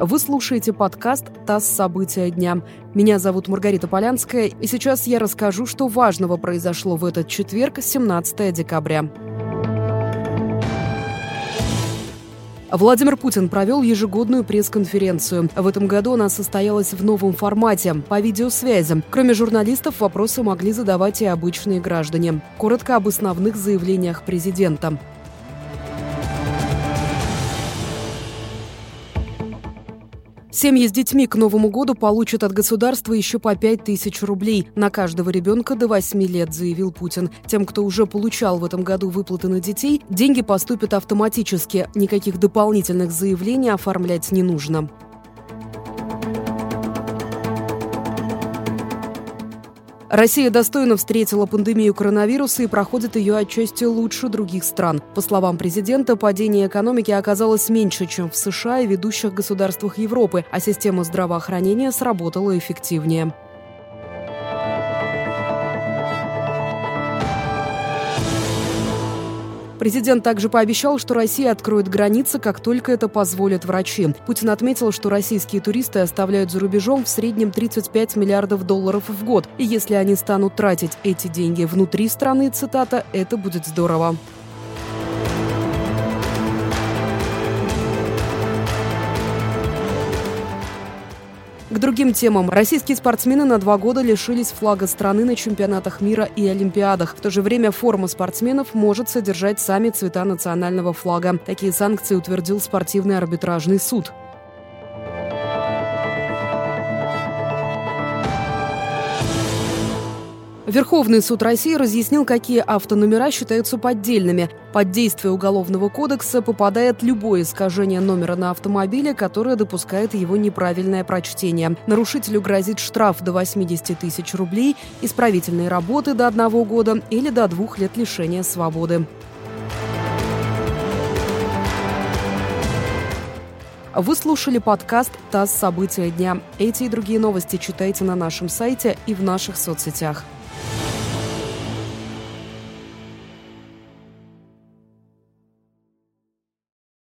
Вы слушаете подкаст «ТАСС. События дня». Меня зовут Маргарита Полянская, и сейчас я расскажу, что важного произошло в этот четверг, 17 декабря. Владимир Путин провел ежегодную пресс-конференцию. В этом году она состоялась в новом формате, по видеосвязи. Кроме журналистов, вопросы могли задавать и обычные граждане. Коротко об основных заявлениях президента. Семьи с детьми к Новому году получат от государства еще по 5 тысяч рублей на каждого ребенка до 8 лет, заявил Путин. Тем, кто уже получал в этом году выплаты на детей, деньги поступят автоматически. Никаких дополнительных заявлений оформлять не нужно. Россия достойно встретила пандемию коронавируса и проходит ее отчасти лучше других стран. По словам президента, падение экономики оказалось меньше, чем в США и ведущих государствах Европы, а система здравоохранения сработала эффективнее. Президент также пообещал, что Россия откроет границы, как только это позволят врачи. Путин отметил, что российские туристы оставляют за рубежом в среднем 35 миллиардов долларов в год. И если они станут тратить эти деньги внутри страны, цитата, это будет здорово. К другим темам. Российские спортсмены на два года лишились флага страны на чемпионатах мира и Олимпиадах. В то же время форма спортсменов может содержать сами цвета национального флага. Такие санкции утвердил спортивный арбитражный суд. Верховный суд России разъяснил, какие автономера считаются поддельными. Под действие Уголовного кодекса попадает любое искажение номера на автомобиле, которое допускает его неправильное прочтение. Нарушителю грозит штраф до 80 тысяч рублей, исправительные работы до одного года или до двух лет лишения свободы. Вы слушали подкаст «ТАСС. События дня». Эти и другие новости читайте на нашем сайте и в наших соцсетях.